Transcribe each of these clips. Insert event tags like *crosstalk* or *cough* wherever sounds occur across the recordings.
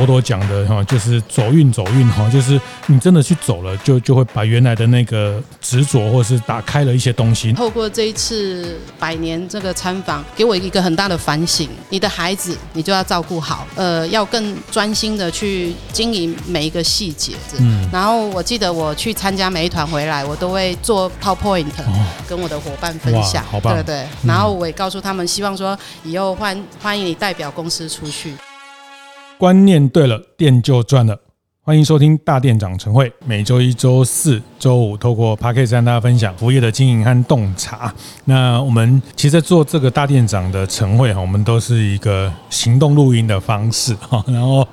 多多讲的哈，就是走运走运哈，就是你真的去走了，就就会把原来的那个执着，或是打开了一些东西。透过这一次百年这个参访，给我一个很大的反省：你的孩子，你就要照顾好，呃，要更专心的去经营每一个细节。嗯。然后我记得我去参加每一团回来，我都会做 PowerPoint 跟我的伙伴分享。好棒。对对。然后我也告诉他们，希望说以后欢欢迎你代表公司出去。观念对了，店就赚了。欢迎收听大店长晨会，每周一、周四、周五，透过 Podcast 跟大家分享服务业的经营和洞察。那我们其实做这个大店长的晨会哈，我们都是一个行动录音的方式哈，*laughs* 然后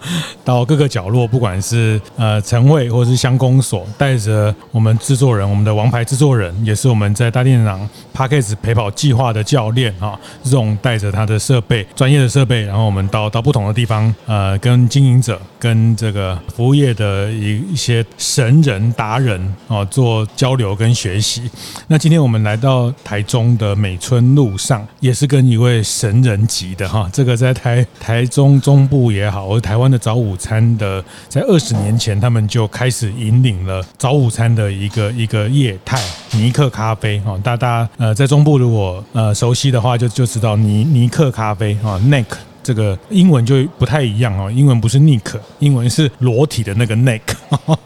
到各个角落，不管是呃晨会或者是乡公所，带着我们制作人，我们的王牌制作人，也是我们在大店长 Podcast 陪跑计划的教练哈，这种带着他的设备，专业的设备，然后我们到到不同的地方，呃，跟经营者，跟这个服务业。的一一些神人达人啊，做交流跟学习。那今天我们来到台中的美村路上，也是跟一位神人级的哈，这个在台台中中部也好，或台湾的早午餐的，在二十年前他们就开始引领了早午餐的一个一个业态，尼克咖啡哈。大家呃在中部如果呃熟悉的话，就就知道尼尼克咖啡哈，Nick。这个英文就不太一样哦，英文不是 Nick，英文是裸体的那个 Nick，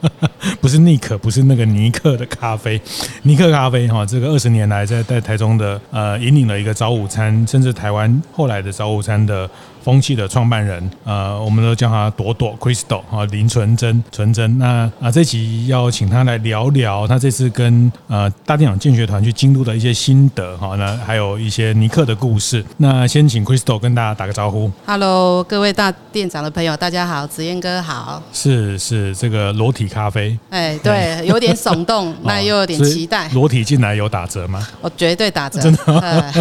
*laughs* 不是 Nick，不是那个尼克的咖啡，尼克咖啡哈，这个二十年来在在台中的呃引领了一个早午餐，甚至台湾后来的早午餐的。风气的创办人，呃，我们都叫他朵朵 Crystal 哈，林纯真纯真。那啊，这期要请他来聊聊他这次跟呃大店长建学团去京都的一些心得哈，那还有一些尼克的故事。那先请 Crystal 跟大家打个招呼。Hello，各位大店长的朋友，大家好，子燕哥好。是是，这个裸体咖啡。哎，对，有点耸动，*laughs* 那又有点期待。裸体进来有打折吗？我绝对打折，真的。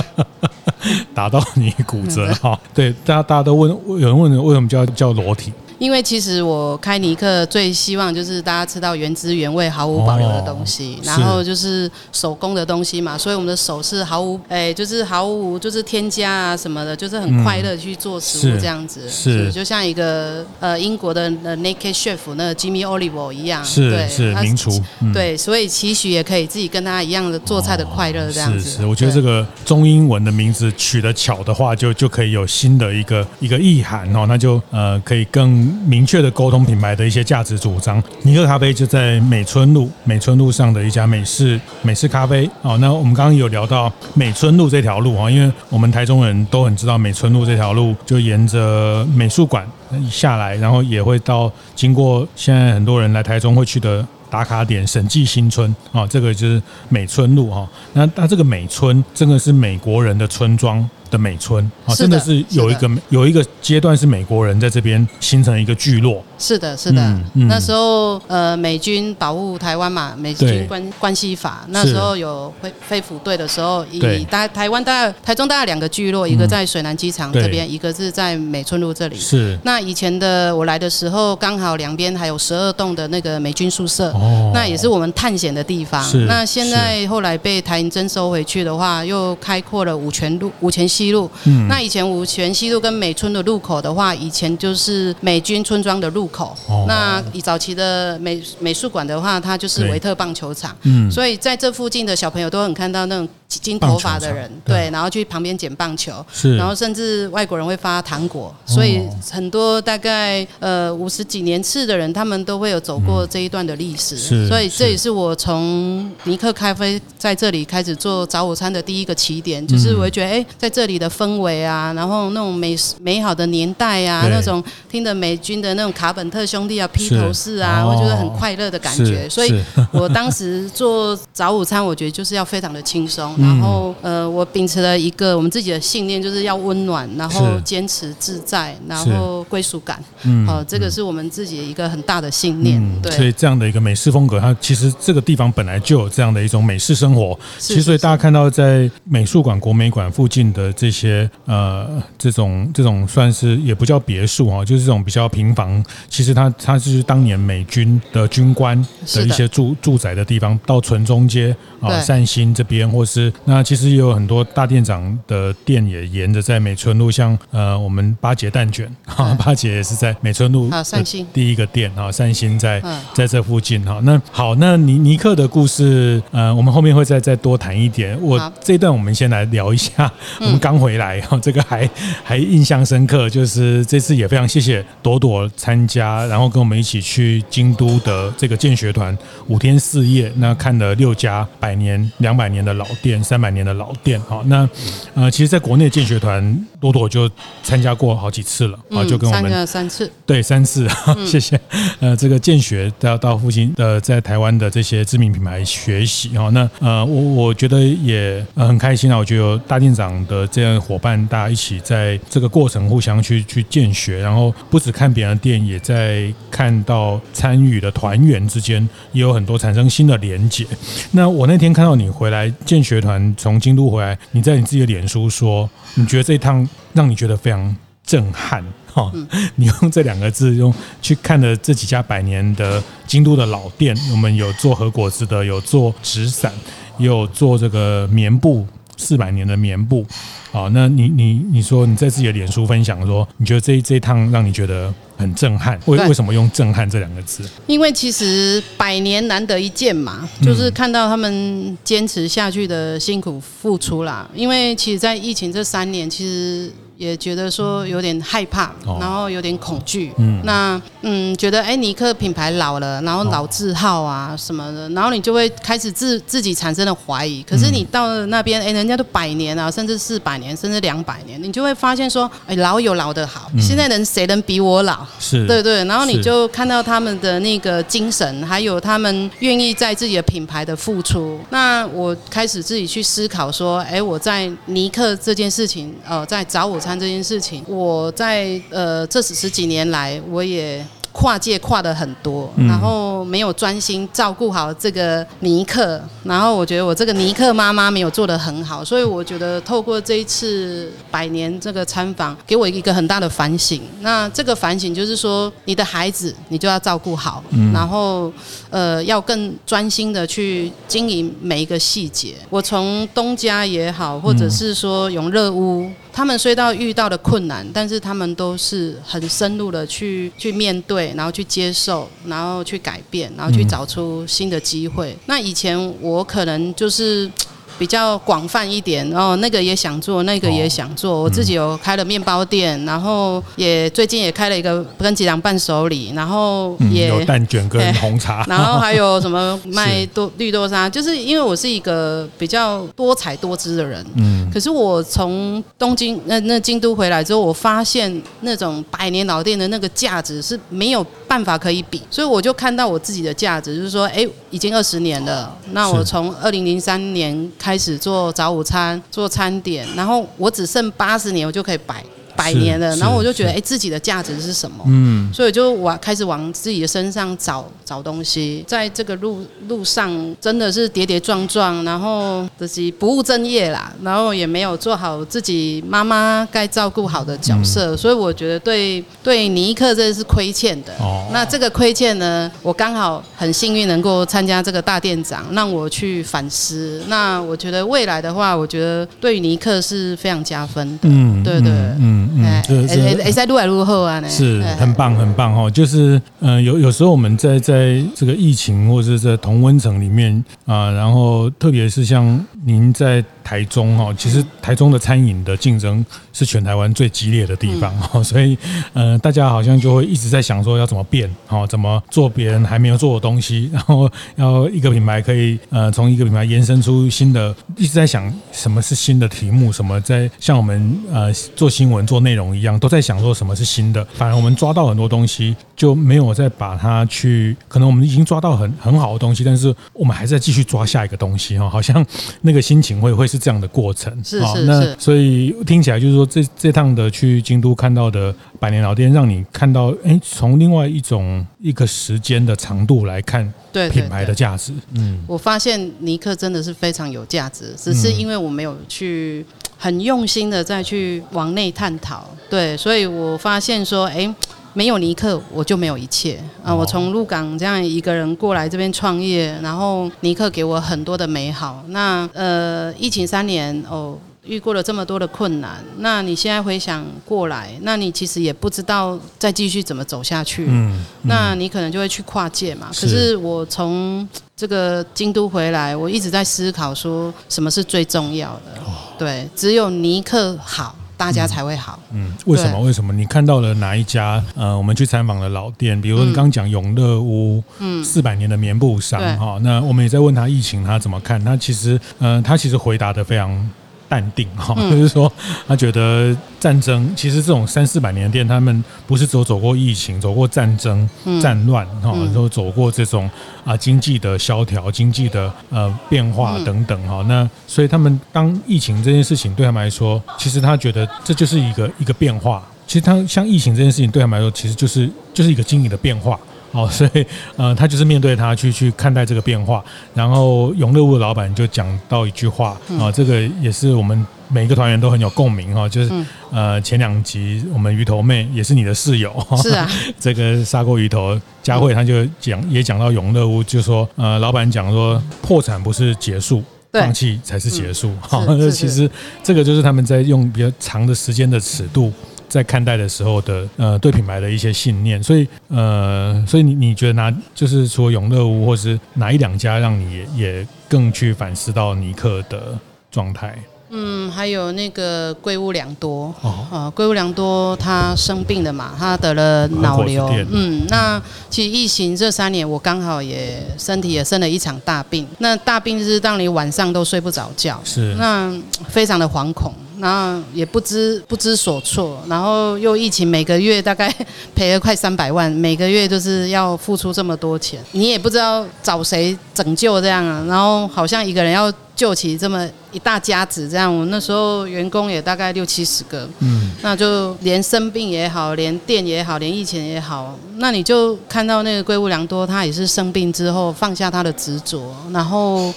*laughs* 打到你骨折哈，对，大家大家都问，有人问为什么叫叫裸体？因为其实我开尼克最希望就是大家吃到原汁原味、毫无保留的东西，然后就是手工的东西嘛，所以我们的手是毫无哎，就是毫无就是添加啊什么的，就是很快乐去做食物这样子，是就像一个呃英国的呃 Naked Chef 那个 Jimmy Oliver 一样，是对是名厨，对，所以期许也可以自己跟他一样的做菜的快乐这样子。是是，我觉得这个中英文的名字取得巧的话，就就可以有新的一个一个意涵哦，那就呃可以更。明确的沟通品牌的一些价值主张。尼克咖啡就在美村路，美村路上的一家美式美式咖啡。哦，那我们刚刚有聊到美村路这条路啊，因为我们台中人都很知道美村路这条路，就沿着美术馆下来，然后也会到经过现在很多人来台中会去的打卡点审计新村啊，这个就是美村路哈。那那这个美村真的是美国人的村庄。的美村啊，真的是有一个有一个阶段是美国人在这边形成一个聚落。是的，是的。嗯嗯、那时候呃，美军保护台湾嘛，美军关关系法。那时候有飞飞虎队的时候，以大台湾大概台中大概两个聚落，一个在水南机场这边，一个是在美村路这里。是。那以前的我来的时候，刚好两边还有十二栋的那个美军宿舍。哦。那也是我们探险的地方。是。那现在后来被台银征收回去的话，又开阔了五泉路、五泉西。西路，嗯，那以前五泉西路跟美村的路口的话，以前就是美军村庄的路口。哦，那以早期的美美术馆的话，它就是维特棒球场。嗯，所以在这附近的小朋友都很看到那种。金头发的人，对，然后去旁边捡棒球，是，然后甚至外国人会发糖果，所以很多大概呃五十几年次的人，他们都会有走过这一段的历史，是，所以这也是我从尼克咖啡在这里开始做早午餐的第一个起点，就是我会觉得哎，在这里的氛围啊，然后那种美美好的年代啊，那种听着美军的那种卡本特兄弟啊披头士啊，我觉得很快乐的感觉，所以我当时做早午餐，我觉得就是要非常的轻松。然后呃，我秉持了一个我们自己的信念，就是要温暖，然后坚持自在，然后归属感。嗯，好，这个是我们自己的一个很大的信念。对，所以这样的一个美式风格，它其实这个地方本来就有这样的一种美式生活。其实，所以大家看到在美术馆、国美馆附近的这些呃，这种这种算是也不叫别墅哈，就是这种比较平房。其实它它就是当年美军的军官的一些住住宅的地方，到纯中街啊、善心这边，或是那其实也有很多大店长的店也沿着在美村路，像呃我们八节蛋卷哈，*laughs* 八节也是在美村路善心第一个店啊，善心在在这附近哈。那好，那尼尼克的故事呃，我们后面会再再多谈一点。我这一段我们先来聊一下，我们刚回来哈，*laughs* 这个还还印象深刻，就是这次也非常谢谢朵朵参加，然后跟我们一起去京都的这个建学团五天四夜，那看了六家百年、两百年的老店，三百年的老店。好，那呃，其实在国内建学团，朵朵就参加过好几次了啊，就跟我们三次，对，三次，*laughs* 谢谢。呃，这个建学要到附近的，在台湾的这些知名品牌学习哈，那呃，我我觉得也很开心啊，我觉得大店长的这样伙伴，大家一起在这个过程互相去去见学，然后不只看别人的店，也在看到参与的团员之间也有很多产生新的连结。那我那天看到你回来见学团从京都回来，你在你自己的脸书说，你觉得这一趟让你觉得非常震撼哈？你用这两个字用去看了这几家百年的京都的老店，我们有做和果子的，有做纸伞，也有做这个棉布。四百年的棉布，好，那你你你说你在自己的脸书分享说，你觉得这这一趟让你觉得很震撼？为为什么用震撼这两个字？因为其实百年难得一见嘛，就是看到他们坚持下去的辛苦付出啦。因为其实，在疫情这三年，其实。也觉得说有点害怕，然后有点恐惧。嗯，那嗯，觉得哎，尼克品牌老了，然后老字号啊什么的，然后你就会开始自自己产生了怀疑。可是你到了那边，哎，人家都百年啊，甚至四百年，甚至两百年，你就会发现说，哎，老有老的好。现在人谁能比我老？是，对对。然后你就看到他们的那个精神，还有他们愿意在自己的品牌的付出。那我开始自己去思考说，哎，我在尼克这件事情，呃，在早午餐。这件事情，我在呃这十十几年来，我也。跨界跨的很多，然后没有专心照顾好这个尼克，然后我觉得我这个尼克妈妈没有做得很好，所以我觉得透过这一次百年这个参访，给我一个很大的反省。那这个反省就是说，你的孩子你就要照顾好，然后呃要更专心的去经营每一个细节。我从东家也好，或者是说永乐屋，他们虽到遇到的困难，但是他们都是很深入的去去面对。然后去接受，然后去改变，然后去找出新的机会。那以前我可能就是。比较广泛一点，然后那个也想做，那个也想做。哦、我自己有开了面包店，然后也最近也开了一个跟吉良伴手礼，然后也、嗯、有蛋卷跟红茶，*laughs* 然后还有什么卖 *laughs* 多绿豆沙，就是因为我是一个比较多彩多姿的人。嗯。可是我从东京那那京都回来之后，我发现那种百年老店的那个价值是没有办法可以比，所以我就看到我自己的价值，就是说，哎，已经二十年了。那我从二零零三年开。始做早午餐，做餐点，然后我只剩八十年，我就可以摆。百年了，然后我就觉得，哎，自己的价值是什么？嗯，所以就往开始往自己的身上找找东西，在这个路路上真的是跌跌撞撞，然后自己不务正业啦，然后也没有做好自己妈妈该照顾好的角色，所以我觉得对对尼克这是亏欠的。哦，那这个亏欠呢，我刚好很幸运能够参加这个大店长，让我去反思。那我觉得未来的话，我觉得对尼克是非常加分的。嗯，对对，嗯。嗯，是是，哎，在路来路后啊，是很棒，很棒哈。就是，嗯，有有时候我们在在这个疫情或者是在同温层里面啊，然后特别是像您在。台中哈，其实台中的餐饮的竞争是全台湾最激烈的地方哈，所以呃，大家好像就会一直在想说要怎么变哈，怎么做别人还没有做的东西，*laughs* 然后要一个品牌可以呃从一个品牌延伸出新的，一直在想什么是新的题目，什么在像我们呃做新闻做内容一样，都在想说什么是新的。反而我们抓到很多东西，就没有再把它去，可能我们已经抓到很很好的东西，但是我们还是在继续抓下一个东西哈，好像那个心情会会。是这样的过程。是是是。那所以听起来就是说，这这趟的去京都看到的百年老店，让你看到，哎，从另外一种一个时间的长度来看，对品牌的价值。嗯，我发现尼克真的是非常有价值，只是因为我没有去很用心的再去往内探讨。对，所以我发现说，哎。没有尼克，我就没有一切啊！我从鹿港这样一个人过来这边创业，然后尼克给我很多的美好。那呃，疫情三年哦，遇过了这么多的困难。那你现在回想过来，那你其实也不知道再继续怎么走下去。嗯，嗯，那你可能就会去跨界嘛。可是我从这个京都回来，我一直在思考说，什么是最重要的？对，只有尼克好。大家才会好。嗯，为什么？为什么？你看到了哪一家？呃，我们去采访的老店，比如说你刚刚讲永乐屋，嗯，四百年的棉布商哈。那我们也在问他疫情他怎么看？他其实，呃，他其实回答的非常。淡定哈，就是说，他觉得战争其实这种三四百年的店，他们不是只有走过疫情，走过战争、战乱哈，都走过这种啊经济的萧条、经济的呃变化等等哈。那所以他们当疫情这件事情对他们来说，其实他觉得这就是一个一个变化。其实他像疫情这件事情对他们来说，其实就是就是一个经营的变化。哦，所以呃，他就是面对他去去看待这个变化。然后永乐屋的老板就讲到一句话啊，这个也是我们每一个团员都很有共鸣哈，就是呃前两集我们鱼头妹也是你的室友，是啊，*laughs* 这个砂锅鱼头佳慧他就讲也讲到永乐屋，就说呃老板讲说破产不是结束，放弃才是结束。好，*laughs* 那其实这个就是他们在用比较长的时间的尺度。在看待的时候的呃，对品牌的一些信念，所以呃，所以你你觉得哪就是说永乐屋或是哪一两家让你也，也更去反思到尼克的状态？嗯，还有那个龟屋良多。哦，啊，龟屋良多他生病了嘛，他得了脑瘤。嗯，那其实疫情这三年，我刚好也身体也生了一场大病，那大病就是让你晚上都睡不着觉，是。那非常的惶恐。然后也不知不知所措，然后又疫情，每个月大概赔了快三百万，每个月就是要付出这么多钱，你也不知道找谁拯救这样啊，然后好像一个人要救起这么一大家子这样，我那时候员工也大概六七十个，嗯，那就连生病也好，连店也好，连疫情也好，那你就看到那个龟屋良多，他也是生病之后放下他的执着，然后。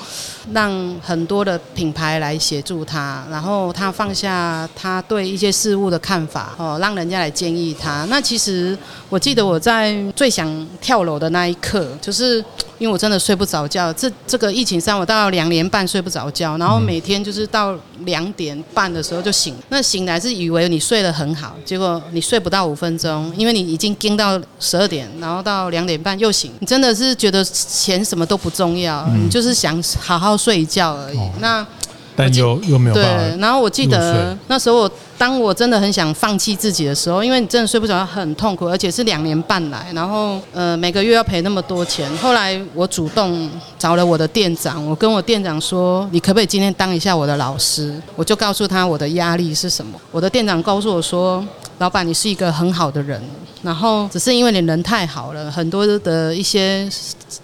让很多的品牌来协助他，然后他放下他对一些事物的看法，哦，让人家来建议他。那其实我记得我在最想跳楼的那一刻，就是因为我真的睡不着觉。这这个疫情上，我到两年半睡不着觉，然后每天就是到两点半的时候就醒。那醒来是以为你睡得很好，结果你睡不到五分钟，因为你已经盯到十二点，然后到两点半又醒。你真的是觉得钱什么都不重要，你就是想好好。睡一觉而已，哦、那但又又没有办法。对，然后我记得那时候我，当我真的很想放弃自己的时候，因为你真的睡不着，很痛苦，而且是两年半来，然后呃每个月要赔那么多钱。后来我主动找了我的店长，我跟我店长说：“你可不可以今天当一下我的老师？”我就告诉他我的压力是什么。我的店长告诉我说：“老板，你是一个很好的人，然后只是因为你人太好了，很多的一些。”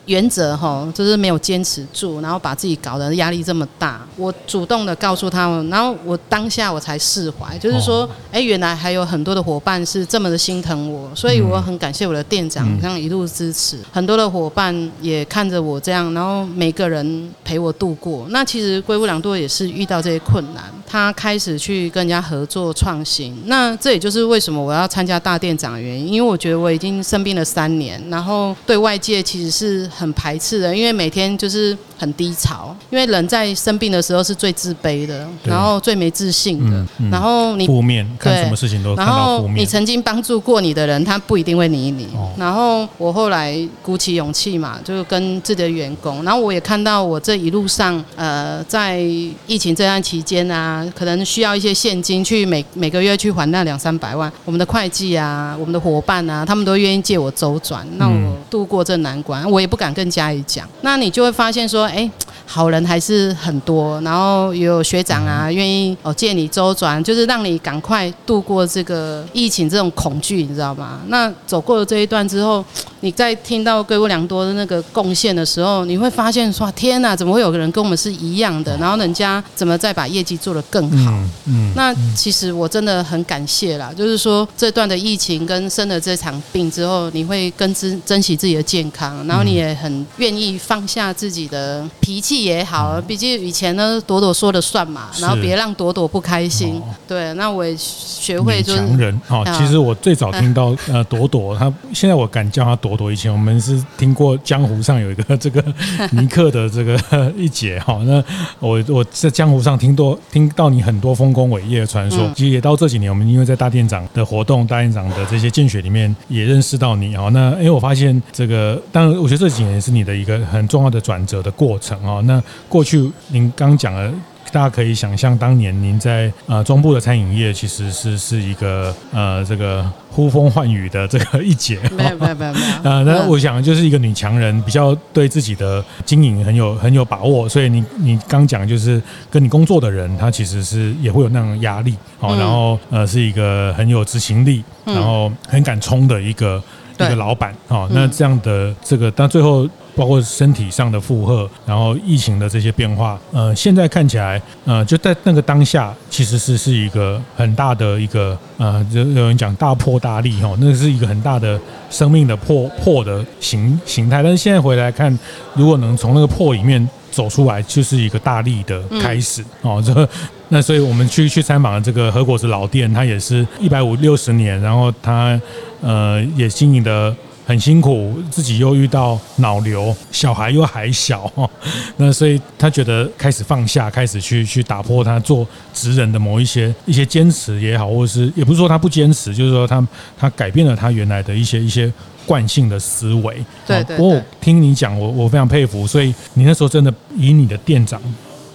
原则哈，就是没有坚持住，然后把自己搞得压力这么大。我主动的告诉他们，然后我当下我才释怀，就是说，哎，原来还有很多的伙伴是这么的心疼我，所以我很感谢我的店长这样一路支持。很多的伙伴也看着我这样，然后每个人陪我度过。那其实龟屋良多也是遇到这些困难，他开始去跟人家合作创新。那这也就是为什么我要参加大店长的原因，因为我觉得我已经生病了三年，然后对外界其实是。很排斥的，因为每天就是很低潮，因为人在生病的时候是最自卑的，然后最没自信的，然后你负面看什么事情都看到负面。你曾经帮助过你的人，他不一定会理你。然后我后来鼓起勇气嘛，就跟自己的员工，然后我也看到我这一路上，呃，在疫情这段期间啊，可能需要一些现金去每每个月去还那两三百万，我们的会计啊，我们的伙伴啊，他们都愿意借我周转，让我度过这难关，我也不敢跟家里讲，那你就会发现说，哎，好人还是很多，然后有学长啊愿意哦借你周转，就是让你赶快度过这个疫情这种恐惧，你知道吗？那走过了这一段之后。你在听到龟波良多的那个贡献的时候，你会发现说：天哪，怎么会有个人跟我们是一样的？然后人家怎么再把业绩做得更好？嗯，嗯，那其实我真的很感谢啦。就是说，这段的疫情跟生了这场病之后，你会更珍珍惜自己的健康，然后你也很愿意放下自己的脾气也好。毕竟以前呢，朵朵说了算嘛，然后别让朵朵不开心。对，那我也学会就是强人。好，其实我最早 *laughs* 听到呃朵朵，她现在我敢叫她朵朵。以前我们是听过江湖上有一个 *laughs* 这个 *laughs* 尼克的这个一姐哈，那 *laughs* 我我在江湖上听多听到你很多丰功伟业的传说。其实也到这几年，我们因为在大店长的活动、大店长的这些见学里面也认识到你哈。那因为我发现这个，当然我觉得这几年是你的一个很重要的转折的过程啊。那过去您刚讲了。大家可以想象，当年您在呃中部的餐饮业，其实是是一个呃这个呼风唤雨的这个一姐。没有没有没有没有。*laughs* 呃，那我想就是一个女强人，比较对自己的经营很有很有把握，所以你你刚讲就是跟你工作的人，他其实是也会有那种压力，好，然后呃是一个很有执行力，然后很敢冲的一个一个老板，好，那这样的这个，但最后。包括身体上的负荷，然后疫情的这些变化，呃，现在看起来，呃，就在那个当下，其实是是一个很大的一个，呃，有有人讲大破大立哈，那是一个很大的生命的破破的形形态。但是现在回来看，如果能从那个破里面走出来，就是一个大立的开始哦。这那所以我们去去参访的这个和果子老店，它也是一百五六十年，然后它呃也经营的。很辛苦，自己又遇到脑瘤，小孩又还小，*laughs* 那所以他觉得开始放下，开始去去打破他做职人的某一些一些坚持也好，或者是也不是说他不坚持，就是说他他改变了他原来的一些一些惯性的思维。对，对对。不过我听你讲，我我非常佩服，所以你那时候真的以你的店长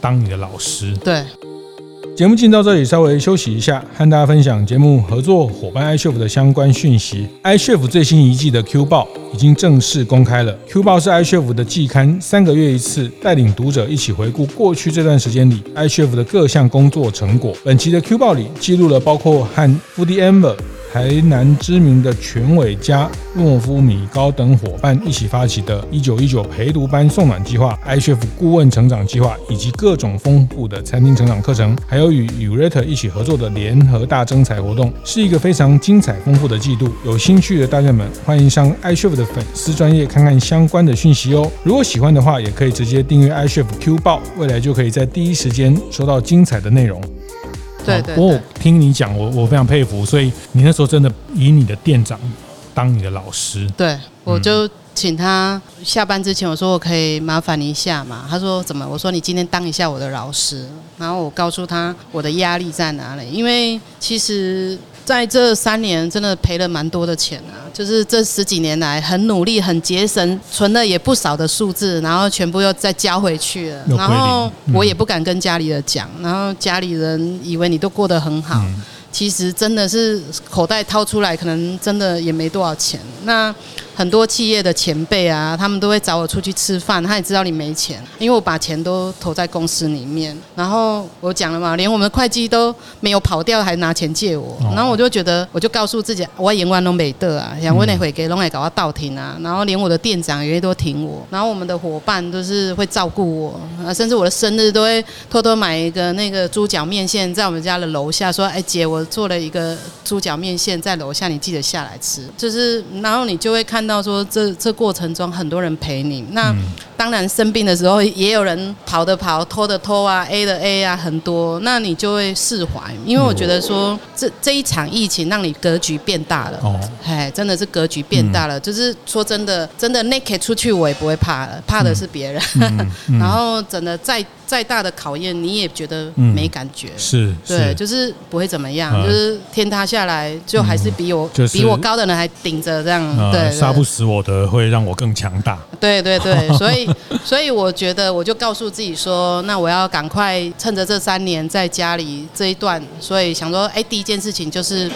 当你的老师。对。节目进到这里，稍微休息一下，和大家分享节目合作伙伴 iCHEF 的相关讯息。iCHEF 最新一季的 Q 报已经正式公开了。Q 报是 iCHEF 的季刊，三个月一次，带领读者一起回顾过去这段时间里 iCHEF 的各项工作成果。本期的 Q 报里记录了包括和 Foodie Amber 台南知名的全伟家、诺夫米高等伙伴一起发起的“一九一九陪读班送暖计划 ”iCHEF 顾问成长计划，以及各种丰富的餐厅成长课程，还有与 Urate 一起合作的联合大征才活动，是一个非常精彩丰富的季度。有兴趣的大家们，欢迎上 iCHEF 的粉丝专业看看相关的讯息哦。如果喜欢的话，也可以直接订阅 iCHEF Q 报，未来就可以在第一时间收到精彩的内容。对对，對，不过我听你讲，我我非常佩服，所以你那时候真的以你的店长当你的老师。对，我就请他下班之前，我说我可以麻烦你一下嘛。他说怎么？我说你今天当一下我的老师，然后我告诉他我的压力在哪里，因为其实。在这三年，真的赔了蛮多的钱啊！就是这十几年来，很努力、很节省，存了也不少的数字，然后全部又再交回去了。然后我也不敢跟家里人讲，然后家里人以为你都过得很好，其实真的是口袋掏出来，可能真的也没多少钱。那。很多企业的前辈啊，他们都会找我出去吃饭，他也知道你没钱，因为我把钱都投在公司里面。然后我讲了嘛，连我们会计都没有跑掉，还拿钱借我。然后我就觉得，我就告诉自己，我永远都没得啊，想问你会给拢来搞到倒停啊。然后连我的店长也都挺我，然后我们的伙伴都是会照顾我啊，甚至我的生日都会偷偷买一个那个猪脚面线，在我们家的楼下说，哎姐，我做了一个猪脚面线在楼下，你记得下来吃。就是然后你就会看。到说这这过程中很多人陪你，那当然生病的时候也有人跑的跑，拖的拖啊，A 的 A 啊，很多，那你就会释怀，因为我觉得说这这一场疫情让你格局变大了，哦，哎，真的是格局变大了，就是说真的，真的 naked 出去我也不会怕了，怕的是别人，*laughs* 然后真的在。再大的考验，你也觉得没感觉，嗯、是，对，是。就是不会怎么样，呃、就是天塌下来，就还是比我、嗯就是、比我高的人还顶着这样，呃、对，杀不死我的会让我更强大，对对对，*laughs* 所以所以我觉得我就告诉自己说，那我要赶快趁着这三年在家里这一段，所以想说，哎，第一件事情就是。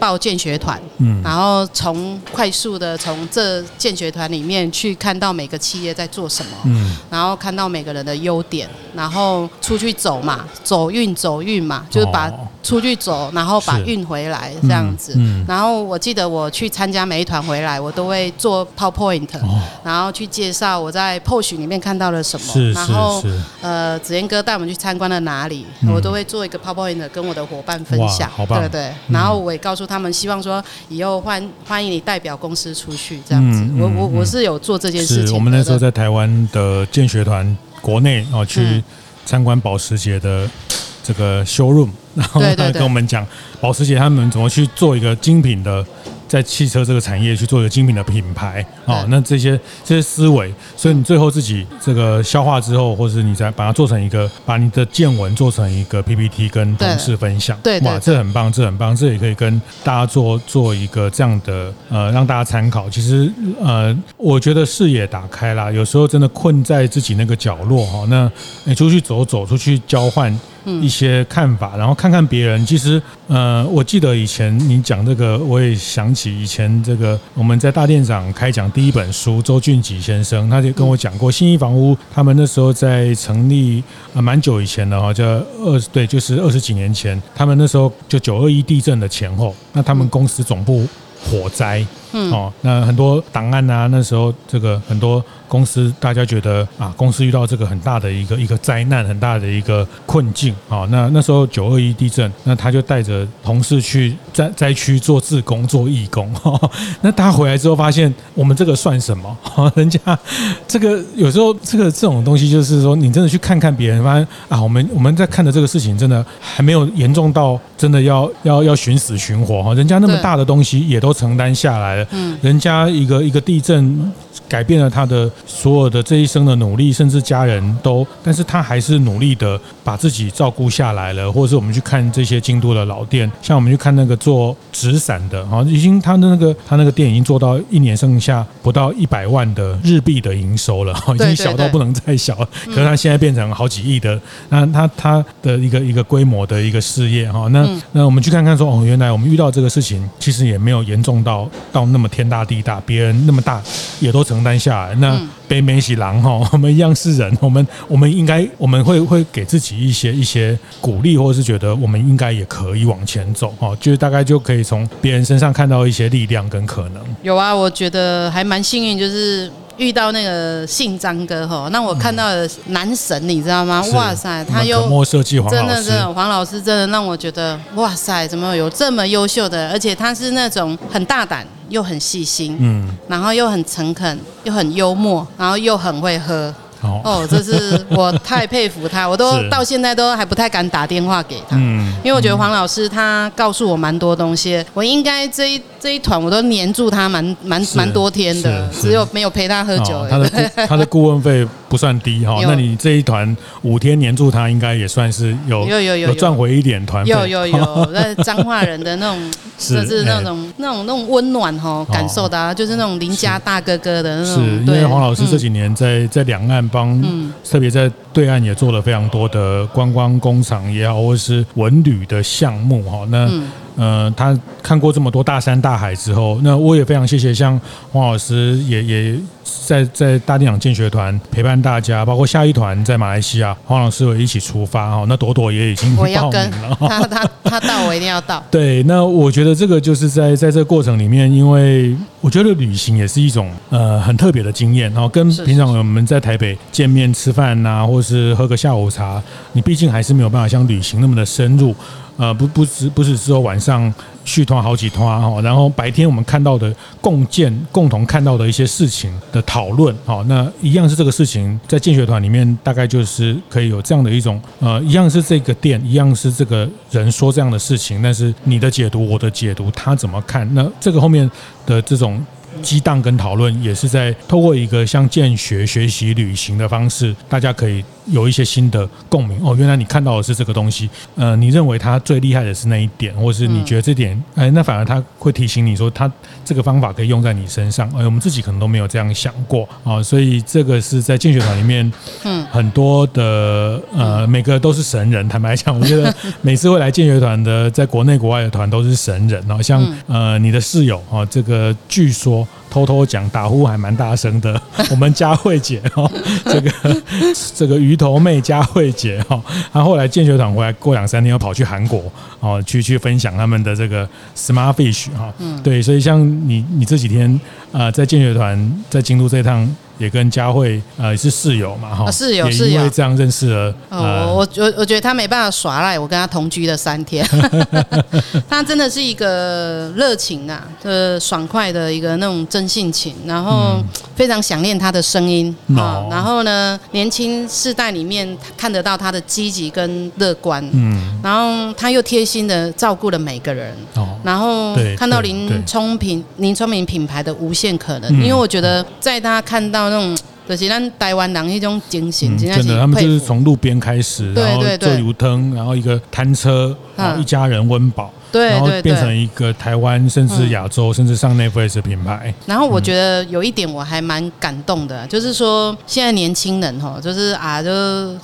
报建学团，嗯，然后从快速的从这建学团里面去看到每个企业在做什么，嗯，然后看到每个人的优点，然后出去走嘛，走运走运嘛，就是把出去走，然后把运回来这样子。嗯嗯、然后我记得我去参加每一团回来，我都会做 PowerPoint，、哦、然后去介绍我在 Porsche 里面看到了什么。是然后呃，子燕哥带我们去参观了哪里，嗯、我都会做一个 PowerPoint 跟我的伙伴分享。对对。然后我也告诉他们，希望说以后欢欢迎你代表公司出去这样子。嗯、我我我是有做这件事情。是我们那时候在台湾的建学团国内哦去参观保时捷的。这个 showroom，*laughs* 然后他跟我们讲保时捷他们怎么去做一个精品的。在汽车这个产业去做一个精品的品牌啊，那这些这些思维，所以你最后自己这个消化之后，或者是你再把它做成一个，把你的见闻做成一个 PPT 跟同事分享，对，哇，这很棒，这很棒，这也可以跟大家做做一个这样的呃，让大家参考。其实呃，我觉得视野打开啦，有时候真的困在自己那个角落哈，那你出去走走，出去交换一些看法，然后看看别人。其实呃，我记得以前你讲这个，我也想起。以前这个我们在大店长开讲第一本书，周俊吉先生他就跟我讲过，信义房屋他们那时候在成立啊，蛮久以前的哈，叫二十对，就是二十几年前，他们那时候就九二一地震的前后，那他们公司总部火灾，嗯，哦，那很多档案啊，那时候这个很多。公司大家觉得啊，公司遇到这个很大的一个一个灾难，很大的一个困境啊。那那时候九二一地震，那他就带着同事去灾灾区做志工、做义工。*laughs* 那他回来之后发现，我们这个算什么？*laughs* 人家这个有时候这个这种东西，就是说你真的去看看别人，发现啊，我们我们在看的这个事情，真的还没有严重到真的要要要寻死寻活哈。人家那么大的东西也都承担下来了，嗯，人家一个一个地震改变了他的。所有的这一生的努力，甚至家人都，但是他还是努力的把自己照顾下来了。或者是我们去看这些京都的老店，像我们去看那个做纸伞的，哈，已经他的那个他那个店已经做到一年剩下不到一百万的日币的营收了，已经小到不能再小了。可是他现在变成好几亿的，那他他的一个一个规模的一个事业，哈，那那我们去看看说，哦，原来我们遇到这个事情，其实也没有严重到到那么天大地大，别人那么大也都承担下来，那。北美喜狼哈，*laughs* 我们一样是人，我们我们应该我们会会给自己一些一些鼓励，或者是觉得我们应该也可以往前走哈，就是大概就可以从别人身上看到一些力量跟可能。有啊，我觉得还蛮幸运，就是遇到那个姓张哥哈，那我看到了男神，你知道吗？哇塞，他又真的是黄老师，真的让我觉得哇塞，怎么有这么优秀的，而且他是那种很大胆。又很细心，嗯，然后又很诚恳，又很幽默，然后又很会喝。哦，这是我太佩服他，我都 *laughs* 到现在都还不太敢打电话给他，嗯，因为我觉得黄老师他告诉我蛮多东西，我应该这一这一团我都黏住他蛮蛮蛮多天的，只有没有陪他喝酒。他的 *laughs* 他的顾问费不算低哈，那你这一团五天黏住他，应该也算是有有有有赚回一点团费。有有有，*laughs* 那彰化人的那种，*laughs* 就是那种那种那种温暖哈，感受的，就是那种邻家大哥哥的那种。是，因为黄老师这几年在在两岸。帮，特别在对岸也做了非常多的观光工厂也好，或者是文旅的项目哈。那呃，他看过这么多大山大海之后，那我也非常谢谢像黄老师也也在在大店长建学团陪伴大家，包括下一团在马来西亚，黄老师也一起出发哈。*laughs* 那朵朵也已经报名了，*laughs* 他他他到我一定要到。对，那我觉得这个就是在在这个过程里面，因为我觉得旅行也是一种呃很特别的经验，然后跟平常我们在台北见面吃饭呐，或是喝个下午茶，你毕竟还是没有办法像旅行那么的深入。呃，不不是不是说晚上续团好几团哈，然后白天我们看到的共建共同看到的一些事情的讨论，哈，那一样是这个事情在建学团里面大概就是可以有这样的一种呃，一样是这个店，一样是这个人说这样的事情，但是你的解读，我的解读，他怎么看？那这个后面的这种。激荡跟讨论也是在透过一个像建学、学习、旅行的方式，大家可以有一些新的共鸣。哦，原来你看到的是这个东西，呃，你认为他最厉害的是那一点，或是你觉得这点，哎，那反而他会提醒你说，他这个方法可以用在你身上。哎，我们自己可能都没有这样想过啊，所以这个是在见学团里面，嗯，很多的呃，每个都是神人。坦白讲，我觉得 *laughs* 每次会来见学团的，在国内国外的团都是神人。然后像呃，你的室友啊，这个据说。偷偷讲，打呼还蛮大声的。*laughs* 我们佳慧姐哈，这个这个鱼头妹佳慧姐哈，她后来建学团回来，过两三天又跑去韩国哦，去去分享他们的这个 Smart Fish 哈。嗯，对，所以像你你这几天呃在建学团在京都这一趟。也跟佳慧呃也是室友嘛哈，室友室友，因为这样认识了。哦，我我我觉得他没办法耍赖，我跟他同居了三天，*laughs* 他真的是一个热情啊，呃，爽快的一个那种真性情，然后非常想念他的声音啊，然后呢，年轻世代里面看得到他的积极跟乐观，嗯，然后他又贴心的照顾了每个人，哦，然后看到林聪品林聪明品牌的无限可能，因为我觉得在他看到。那种就是咱台湾人一种精神，真的，他们就是从路边开始，然后做油灯，然后一个摊车，然后一家人温饱。对，然后变成一个台湾，甚至亚洲，甚至上 Netflix 的品牌。然后我觉得有一点我还蛮感动的，就是说现在年轻人哈，就是啊，就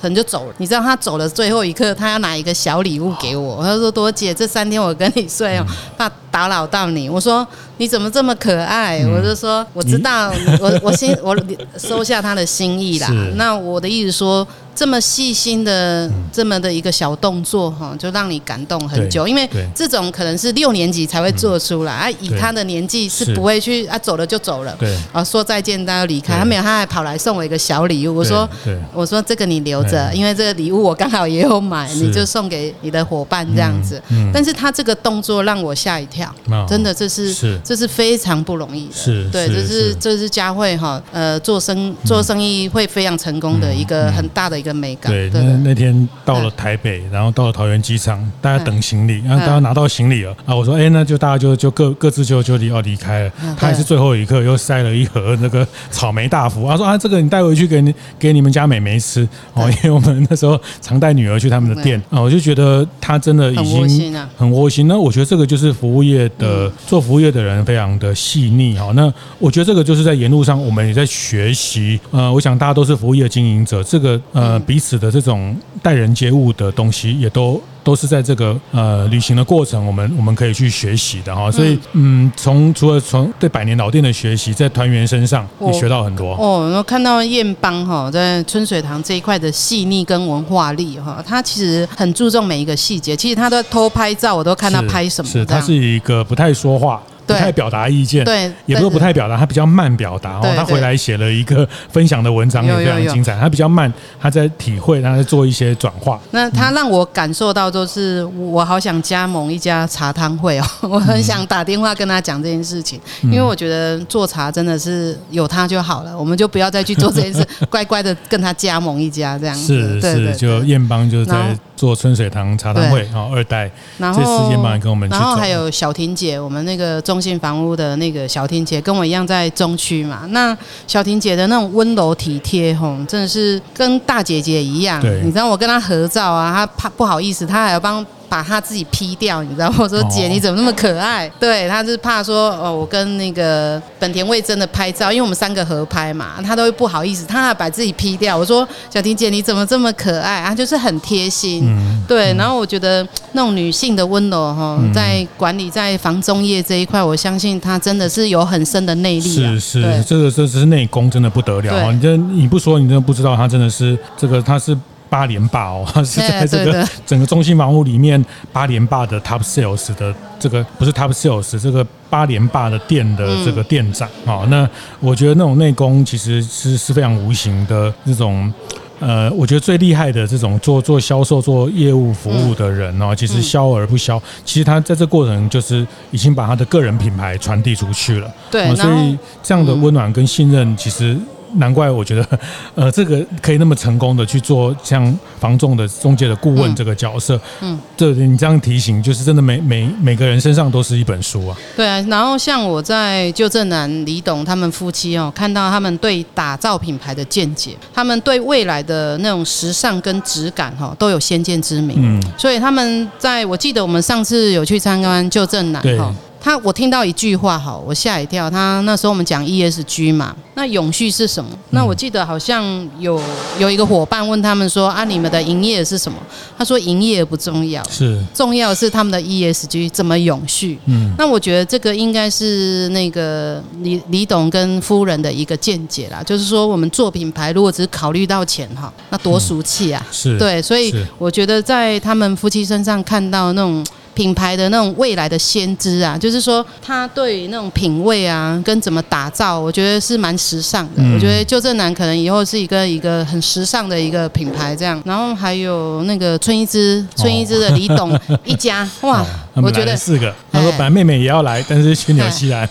可能就走了。你知道他走的最后一刻，他要拿一个小礼物给我。他说：“多姐，这三天我跟你睡哦，怕打扰到你。”我说：“你怎么这么可爱？”我就说：“我知道，我我心我收下他的心意啦。*laughs* ”那我的意思说。这么细心的这么的一个小动作哈，就让你感动很久，因为这种可能是六年级才会做出来啊，以他的年纪是不会去啊，走了就走了，对，啊说再见，他要离开，他没有，他还跑来送我一个小礼物，我说，我说这个你留着，因为这个礼物我刚好也有买，你就送给你的伙伴这样子，但是他这个动作让我吓一跳，真的这是这是非常不容易的，是，对，这是这是佳慧哈，呃，做生做生意会非常成功的一个很大的一个。对，那那天到了台北，然后到了桃园机场，大家等行李，然后大家拿到行李了啊，我说，哎，那就大家就就各各自就就要离开了。他也是最后一刻又塞了一盒那个草莓大福，他说啊，这个你带回去给你给你们家美眉吃哦，因为我们那时候常带女儿去他们的店啊，我就觉得他真的已经很窝心。那我觉得这个就是服务业的做服务业的人非常的细腻哈。那我觉得这个就是在沿路上我们也在学习。呃，我想大家都是服务业经营者，这个呃。彼此的这种待人接物的东西，也都都是在这个呃旅行的过程，我们我们可以去学习的哈。所以嗯，从除了从对百年老店的学习，在团员身上也学到很多哦。然后看到燕邦哈，在春水堂这一块的细腻跟文化力哈，他其实很注重每一个细节。其实他都偷拍照，我都看他拍什么。是，他是一个不太说话。不太表达意见，对，也不是不太表达，他比较慢表达。哦，他回来写了一个分享的文章，也非常精彩。他比较慢，他在体会，他在做一些转化。那他让我感受到，就是我好想加盟一家茶汤会哦，*laughs* 我很想打电话跟他讲这件事情，因为我觉得做茶真的是有他就好了，我们就不要再去做这件事，*laughs* 乖乖的跟他加盟一家这样子。是是，就燕邦就在做春水堂茶汤会哦，二代。然后彦邦跟我们，然后还有小婷姐，我们那个中。中信房屋的那个小婷姐跟我一样在中区嘛，那小婷姐的那种温柔体贴，吼，真的是跟大姐姐一样。对你知道我跟她合照啊，她怕不好意思，她还要帮。把他自己 P 掉，你知道？我 *laughs* 说姐，你怎么那么可爱？对，他是怕说哦，我跟那个本田味真的拍照，因为我们三个合拍嘛，他都会不好意思，他还把自己 P 掉。我说小婷姐，你怎么这么可爱啊？就是很贴心，嗯、对。然后我觉得那种女性的温柔哈，在管理在房中业这一块，我相信她真的是有很深的内力。是是，这个这是内功，真的不得了啊！你这你不说，你真的不知道，她真的是这个她是。八连霸哦，*laughs* 是在这个整个中心房屋里面八连霸的 top sales 的这个不是 top sales 这个八连霸的店的这个店长啊。那我觉得那种内功其实是是非常无形的这种呃，我觉得最厉害的这种做做销售做业务服务的人哦，其实销而不销，其实他在这过程就是已经把他的个人品牌传递出去了。对，所以这样的温暖跟信任其实。难怪我觉得，*laughs* 呃，这个可以那么成功的去做像房仲的中介的顾问这个角色，嗯，对，你这样提醒，就是真的每每每个人身上都是一本书啊。对啊，然后像我在旧正南李董他们夫妻哦，看到他们对打造品牌的见解，他们对未来的那种时尚跟质感哈都有先见之明，嗯，所以他们在我记得我们上次有去参观旧正南哈。他我听到一句话，好，我吓一跳。他那时候我们讲 ESG 嘛，那永续是什么？那我记得好像有有一个伙伴问他们说啊，你们的营业是什么？他说营业不重要，是重要是他们的 ESG 怎么永续。嗯，那我觉得这个应该是那个李李董跟夫人的一个见解啦，就是说我们做品牌如果只考虑到钱哈，那多俗气啊。是对，所以我觉得在他们夫妻身上看到那种。品牌的那种未来的先知啊，就是说他对那种品味啊，跟怎么打造，我觉得是蛮时尚的。嗯、我觉得旧正南可能以后是一个一个很时尚的一个品牌这样。然后还有那个春一枝，春一枝的李董 *laughs* 一家，哇，我觉得四个。他说本来妹妹也要来，但是去纽西兰，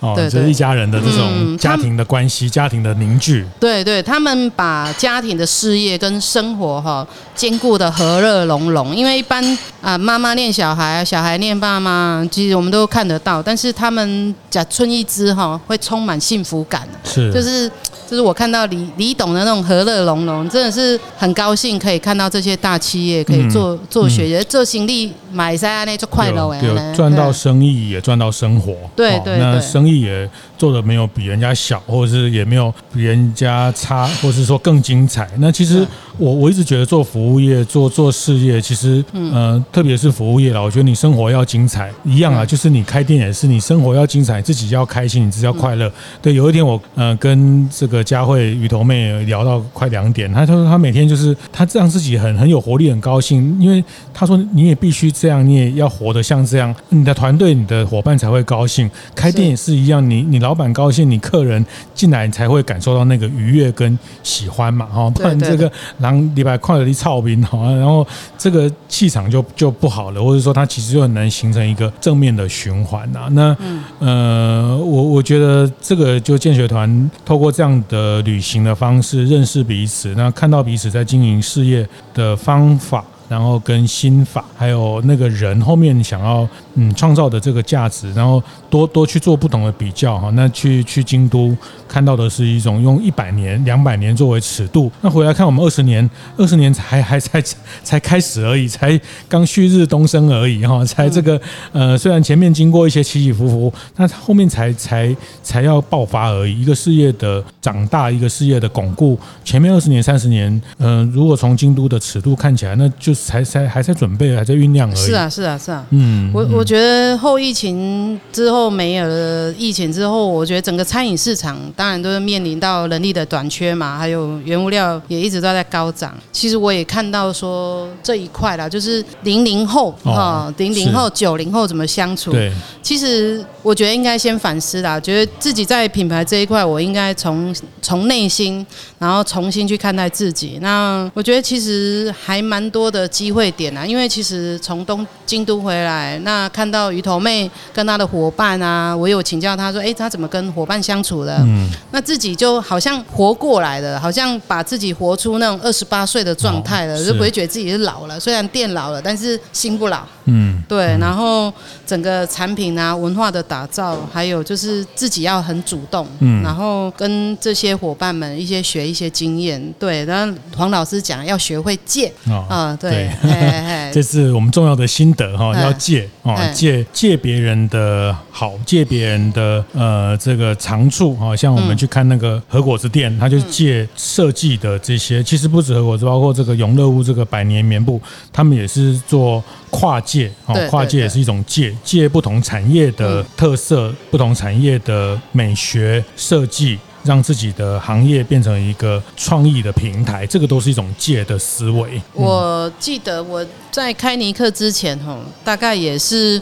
哦，就是一家人的这种家庭的关系，家庭的凝聚。对对，他们把家庭的事业跟生活哈兼顾的和乐融融。因为一般啊，妈妈念小孩。小孩念爸妈，其实我们都看得到，但是他们假春一枝哈，会充满幸福感，是，就是就是我看到李李董的那种和乐融融，真的是很高兴可以看到这些大企业可以做、嗯、做学业，做行李买菜那就快乐哎，赚到生意也赚到生活，对对，对，那生意也做的没有比人家小，或者是也没有比人家差，或者是说更精彩。那其实我我一直觉得做服务业做做事业，其实嗯、呃，特别是服务业啦，我觉得你生活要精彩一样啊，就是你开店也是，你生活要精彩，自己要开心，你自己要快乐。对，有一天我呃跟这个佳慧鱼头妹聊到快两点，她说她每天就是她让自己很很有活力，很高兴，因为她说你也必须这样，你也要活得像这样，你的团队、你的伙伴才会高兴。开店也是一样，你你老板高兴，你客人进来才会感受到那个愉悦跟喜欢嘛，哈，不然这个狼礼拜快乐的操兵哈，然后这个气场就就不好了，或者说他其实就很难形成一个正面的循环呐。那呃，我我觉得这个就建学团透过这样的旅行的方式认识彼此，那看到彼此在经营事业的方法。然后跟心法，还有那个人后面想要嗯创造的这个价值，然后多多去做不同的比较哈。那去去京都看到的是一种用一百年、两百年作为尺度，那回来看我们二十年，二十年才还才才开始而已，才刚旭日东升而已哈，才这个呃虽然前面经过一些起起伏伏，那后面才才才要爆发而已。一个事业的长大，一个事业的巩固，前面二十年、三十年，嗯、呃，如果从京都的尺度看起来，那就是。才才还在准备，还在酝酿而已。是啊，是啊，是啊。嗯，我我觉得后疫情之后没有了疫情之后，我觉得整个餐饮市场当然都是面临到人力的短缺嘛，还有原物料也一直都在高涨。其实我也看到说这一块啦，就是零零后啊，零零后、九零后怎么相处？对，其实我觉得应该先反思啦，觉得自己在品牌这一块，我应该从从内心，然后重新去看待自己。那我觉得其实还蛮多的。机会点啊，因为其实从东京都回来，那看到鱼头妹跟她的伙伴啊，我有请教她说，哎，她怎么跟伙伴相处的？嗯，那自己就好像活过来了，好像把自己活出那种二十八岁的状态了，就不会觉得自己是老了。虽然变老了，但是心不老。嗯，对。然后整个产品啊，文化的打造，还有就是自己要很主动。嗯，然后跟这些伙伴们一些学一些经验。对，然后黄老师讲要学会借啊，对。嘿嘿 *laughs* 这是我们重要的心得哈，要借哦，借借别人的好，借别人的呃这个长处哦，像我们去看那个和果子店，他就借设计的这些，其实不止和果子，包括这个永乐屋这个百年棉布，他们也是做跨界哦，跨界也是一种借，借不同产业的特色，不同产业的美学设计。让自己的行业变成一个创意的平台，这个都是一种借的思维。我记得我在开尼克之前，吼，大概也是。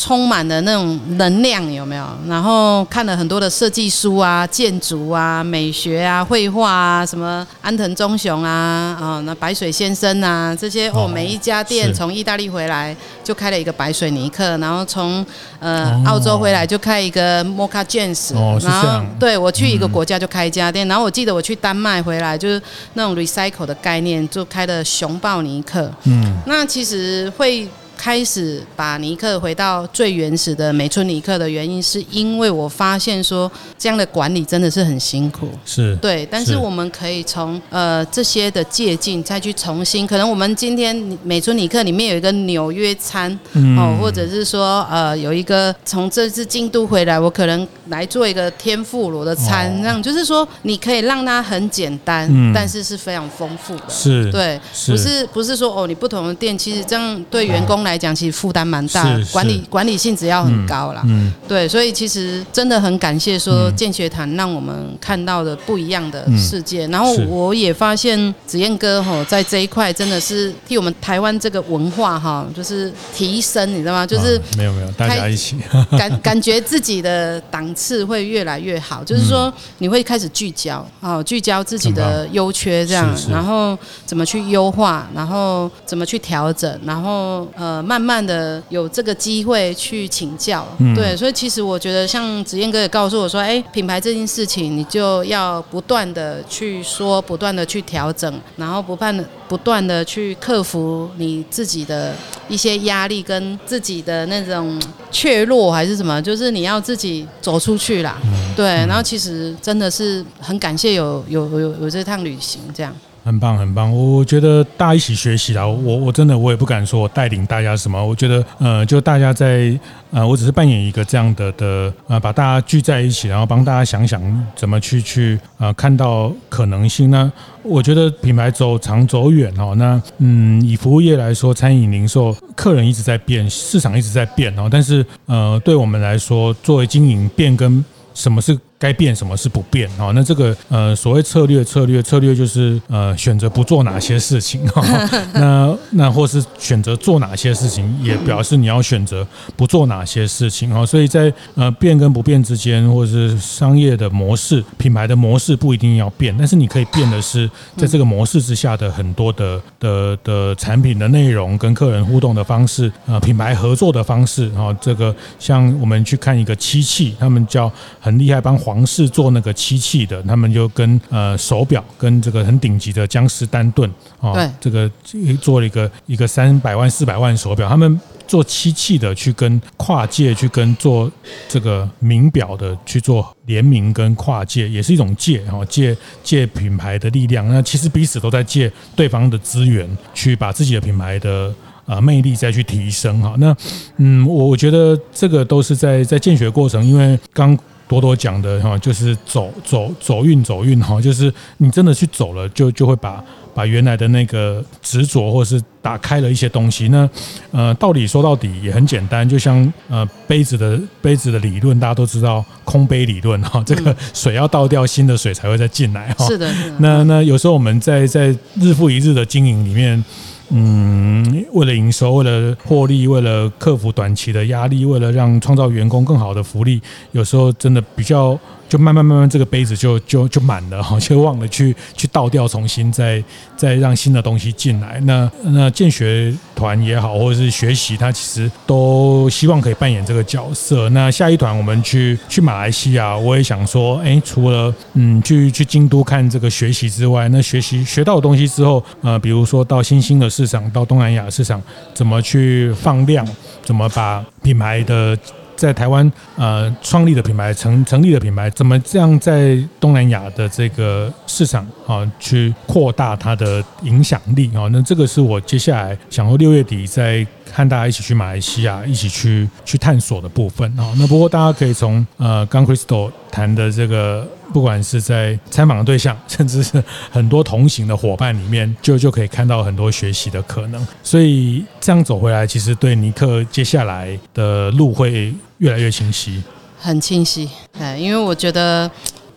充满了那种能量，有没有？然后看了很多的设计书啊、建筑啊、美学啊、绘画啊，什么安藤忠雄啊、啊那白水先生啊这些哦，每一家店从意大利回来就开了一个白水尼克，然后从呃澳洲回来就开一个 Mocha Jeans，然后对我去一个国家就开一家店，然后我记得我去丹麦回来就是那种 recycle 的概念，就开了熊抱尼克。嗯，那其实会。开始把尼克回到最原始的美村尼克的原因，是因为我发现说这样的管理真的是很辛苦，是对。但是我们可以从呃这些的借鉴，再去重新，可能我们今天美村尼克里面有一个纽约餐，嗯、哦，或者是说呃有一个从这次京都回来，我可能来做一个天妇罗的餐，这、哦、样就是说你可以让它很简单，嗯、但是是非常丰富的，是。对，是。不是不是说哦你不同的店，其实这样对员工来讲，其实负担蛮大，管理管理性质要很高啦。嗯，对，所以其实真的很感谢说建学堂让我们看到的不一样的世界。然后我也发现子燕哥哈在这一块真的是替我们台湾这个文化哈，就是提升，你知道吗？就是没有没有，大家一起。*laughs* 感感觉自己的档次会越来越好。就是说你会开始聚焦啊，聚焦自己的优缺这样，然后怎么去优化，然后怎么去调整，然后呃慢慢。慢的有这个机会去请教，嗯、对，所以其实我觉得像子燕哥也告诉我说，哎，品牌这件事情你就要不断的去说，不断的去调整，然后不断的不断的去克服你自己的一些压力跟自己的那种怯弱还是什么，就是你要自己走出去啦，嗯、对，然后其实真的是很感谢有有有有这趟旅行这样。很棒，很棒。我觉得大家一起学习啦。我我真的我也不敢说我带领大家什么。我觉得呃，就大家在呃，我只是扮演一个这样的的呃，把大家聚在一起，然后帮大家想想怎么去去呃，看到可能性呢。我觉得品牌走长走远哦。那嗯，以服务业来说，餐饮零售客人一直在变，市场一直在变哦。但是呃，对我们来说，作为经营变更，什么是？该变什么是不变哈？那这个呃所谓策略策略策略就是呃选择不做哪些事情哈？*laughs* 那那或是选择做哪些事情，也表示你要选择不做哪些事情哈。所以在呃变跟不变之间，或者是商业的模式、品牌的模式不一定要变，但是你可以变的是在这个模式之下的很多的的的产品的内容跟客人互动的方式，呃品牌合作的方式哈。这个像我们去看一个漆器，他们叫很厉害帮。皇室做那个漆器的，他们就跟呃手表跟这个很顶级的江诗丹顿啊，对这个做了一个一个三百万四百万手表，他们做漆器的去跟跨界去跟做这个名表的去做联名跟跨界，也是一种借哈借借品牌的力量。那其实彼此都在借对方的资源，去把自己的品牌的呃魅力再去提升哈。那嗯，我我觉得这个都是在在建学过程，因为刚。多多讲的哈，就是走走走运走运哈，就是你真的去走了，就就会把把原来的那个执着，或是打开了一些东西。那呃，道理说到底也很简单，就像呃杯子的杯子的理论，大家都知道空杯理论哈，这个水要倒掉，新的水才会再进来哈。是的。那那有时候我们在在日复一日的经营里面。嗯，为了营收，为了获利，为了克服短期的压力，为了让创造员工更好的福利，有时候真的比较。就慢慢慢慢，这个杯子就就就满了哈，*laughs* 就忘了去去倒掉，重新再再让新的东西进来。那那建学团也好，或者是学习，他其实都希望可以扮演这个角色。那下一团我们去去马来西亚，我也想说，哎，除了嗯去去京都看这个学习之外，那学习学到的东西之后，呃，比如说到新兴的市场，到东南亚市场，怎么去放量，怎么把品牌的。在台湾呃创立的品牌，成成立的品牌，怎么这样在东南亚的这个市场啊去扩大它的影响力啊？那这个是我接下来想说六月底再和大家一起去马来西亚一起去去探索的部分啊。那不过大家可以从呃刚 Crystal 谈的这个。不管是在参访的对象，甚至是很多同行的伙伴里面，就就可以看到很多学习的可能。所以这样走回来，其实对尼克接下来的路会越来越清晰，很清晰。哎，因为我觉得。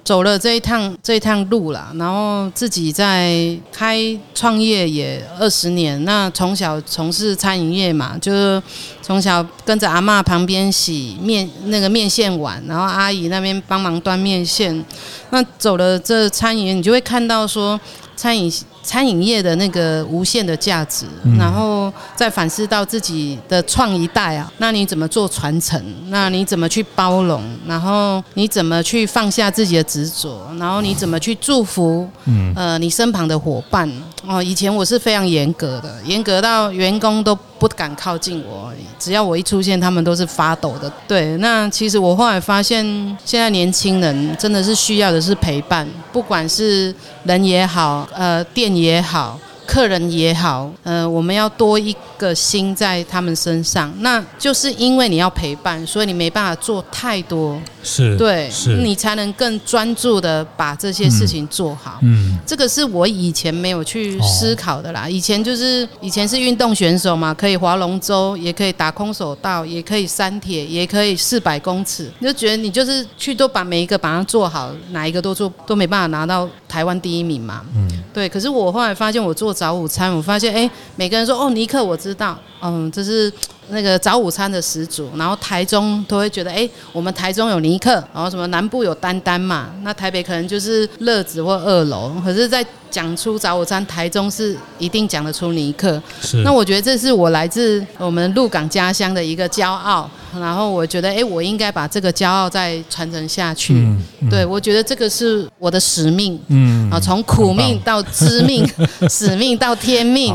走了这一趟这一趟路啦，然后自己在开创业也二十年，那从小从事餐饮业嘛，就是从小跟着阿嬷旁边洗面那个面线碗，然后阿姨那边帮忙端面线。那走了这餐饮，你就会看到说餐饮。餐饮业的那个无限的价值，然后再反思到自己的创一代啊，那你怎么做传承？那你怎么去包容？然后你怎么去放下自己的执着？然后你怎么去祝福？嗯呃，你身旁的伙伴哦，以前我是非常严格的，严格到员工都不敢靠近我。只要我一出现，他们都是发抖的。对，那其实我后来发现，现在年轻人真的是需要的是陪伴，不管是人也好，呃，店也好。客人也好，呃，我们要多一个心在他们身上，那就是因为你要陪伴，所以你没办法做太多，是对，是你才能更专注的把这些事情做好。嗯，这个是我以前没有去思考的啦。以前就是以前是运动选手嘛，可以划龙舟，也可以打空手道，也可以三铁，也可以四百公尺，你就觉得你就是去都把每一个把它做好，哪一个都做都没办法拿到台湾第一名嘛。嗯，对。可是我后来发现我做。早午餐，我发现哎，每个人说哦，尼克我知道，嗯，这是那个早午餐的始祖。然后台中都会觉得哎，我们台中有尼克，然后什么南部有丹丹嘛，那台北可能就是乐子或二楼。可是，在讲出早午餐，台中是一定讲得出尼克。是，那我觉得这是我来自我们鹿港家乡的一个骄傲。然后我觉得，哎，我应该把这个骄傲再传承下去。嗯嗯、对，我觉得这个是我的使命。嗯，啊，从苦命到知命，*laughs* 使命到天命。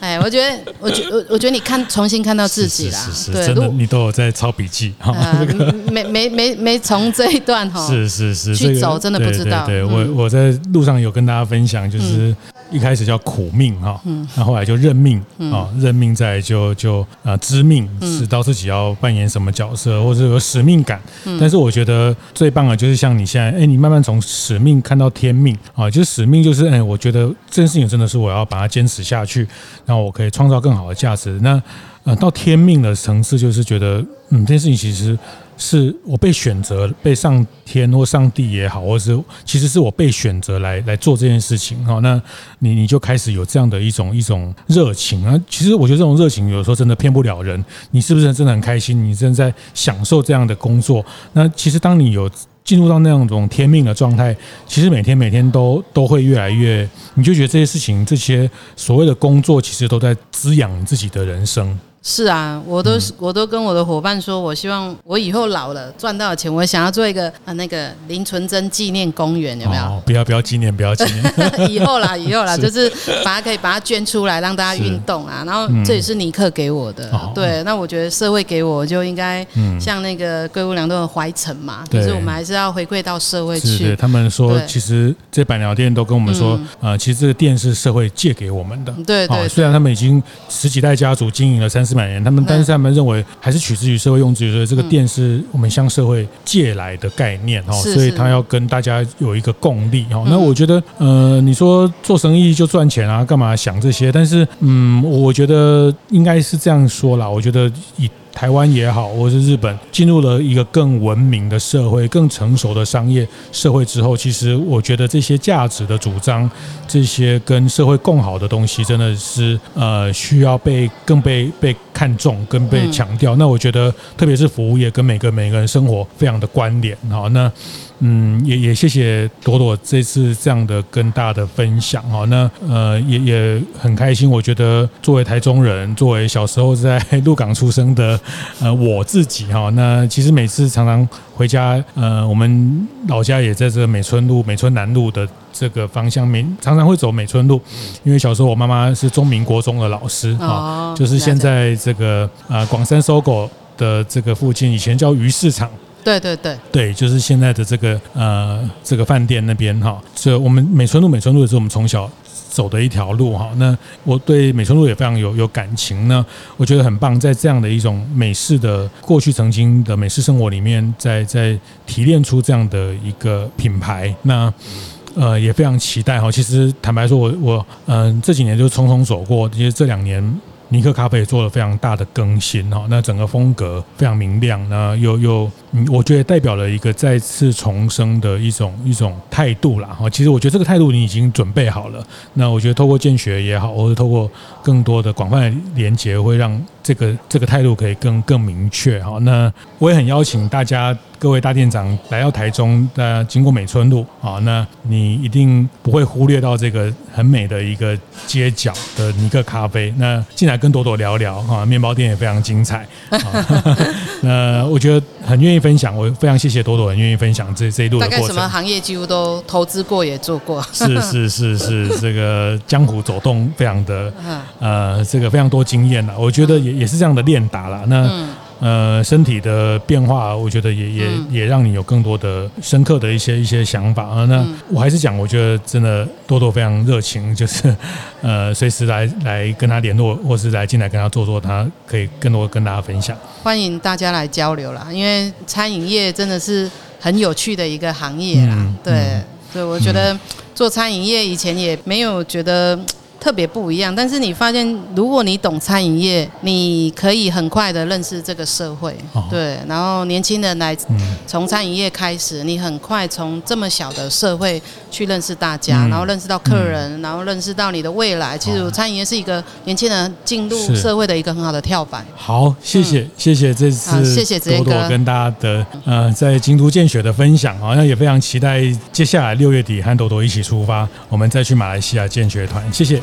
哎，我觉得，我觉，我我觉得你看，重新看到自己啦。是是真的，你都有在抄笔记。呃、*laughs* 没没没没从这一段哈。是是是，去走真的不知道。对，我我在路上有跟大家分享，就是。嗯一开始叫苦命哈，那后来就认命啊，认命再就就啊知命，知道自己要扮演什么角色，或者有使命感。但是我觉得最棒的，就是像你现在，哎，你慢慢从使命看到天命啊，就是使命就是，哎，我觉得这件事情真的是我要把它坚持下去，那我可以创造更好的价值。那呃，到天命的层次，就是觉得，嗯，这件事情其实。是我被选择，被上天或上帝也好，或是其实是我被选择来来做这件事情哈。那你你就开始有这样的一种一种热情啊。其实我觉得这种热情有时候真的骗不了人。你是不是真的很开心？你正在享受这样的工作？那其实当你有进入到那样种天命的状态，其实每天每天都都会越来越，你就觉得这些事情、这些所谓的工作，其实都在滋养自己的人生。是啊，我都我都跟我的伙伴说，我希望我以后老了赚到钱，我想要做一个啊那个林纯真纪念公园，有没有？哦、不要不要纪念，不要纪念。以后啦，以后啦，*laughs* 是就是把它可以把它捐出来，让大家运动啊。然后这也是尼克给我的，嗯、对。那我觉得社会给我就应该像那个龟屋良都的怀城嘛，就、嗯、是我们还是要回馈到社会去。是他们说，其实这板寮店都跟我们说，啊、嗯，其实这个店是社会借给我们的。对对，对。虽然他们已经十几代家族经营了三四百年，他们但是他们认为还是取之于社会，用之于社会。这个电是我们向社会借来的概念哈，所以他要跟大家有一个共利哈。那我觉得，呃，你说做生意就赚钱啊，干嘛想这些？但是，嗯，我觉得应该是这样说啦。我觉得以台湾也好，或是日本，进入了一个更文明的社会、更成熟的商业社会之后，其实我觉得这些价值的主张，这些跟社会共好的东西，真的是呃需要被更被被看重、跟被强调。那我觉得，特别是服务业跟每个每个人生活非常的关联。好，那。嗯，也也谢谢朵朵这次这样的跟大家的分享哈。那呃也也很开心，我觉得作为台中人，作为小时候在鹿港出生的 *laughs* 呃我自己哈，那其实每次常常回家，呃，我们老家也在这个美村路、美村南路的这个方向，每常常会走美村路，因为小时候我妈妈是中民国中的老师啊，就是现在这个呃广山 SOGO 的这个附近，以前叫鱼市场。对对对，对，就是现在的这个呃这个饭店那边哈，所以我们美村路美村路也是我们从小走的一条路哈。那我对美村路也非常有有感情呢，我觉得很棒，在这样的一种美式的过去曾经的美式生活里面，在在提炼出这样的一个品牌，那呃也非常期待哈。其实坦白说我，我我嗯这几年就匆匆走过，其实这两年。尼克咖啡也做了非常大的更新哈，那整个风格非常明亮，那又又，我觉得代表了一个再次重生的一种一种态度啦哈。其实我觉得这个态度你已经准备好了，那我觉得透过建学也好，或者透过更多的广泛的连接，会让这个这个态度可以更更明确哈。那我也很邀请大家。各位大店长来到台中，呃，经过美村路啊，那你一定不会忽略到这个很美的一个街角的尼克咖啡。那进来跟朵朵聊聊哈，面包店也非常精彩。*laughs* 那我觉得很愿意分分享，我非常谢谢朵朵很愿意分享这这一路的过程。大概什么行业几乎都投资过，也做过。是是是是，这个江湖走动非常的，*laughs* 呃，这个非常多经验了。我觉得也也是这样的练达啦。那。嗯呃，身体的变化，我觉得也也、嗯、也让你有更多的深刻的一些一些想法啊。那我还是讲，我觉得真的多多非常热情，就是 *laughs* 呃，随时来来跟他联络，或是来进来跟他做做，他可以更多跟大家分享。欢迎大家来交流啦，因为餐饮业真的是很有趣的一个行业啦。嗯、对，嗯、所以我觉得做餐饮业以前也没有觉得。特别不一样，但是你发现，如果你懂餐饮业，你可以很快的认识这个社会，哦、对。然后年轻人来从餐饮业开始，你很快从这么小的社会去认识大家，嗯、然后认识到客人，嗯、然后认识到你的未来。其实餐饮业是一个年轻人进入社会的一个很好的跳板。好，谢谢、嗯、谢谢这次谢谢子朵朵跟大家的呃在京都见血的分享，好像也非常期待接下来六月底和朵朵一起出发，我们再去马来西亚见血团。谢谢。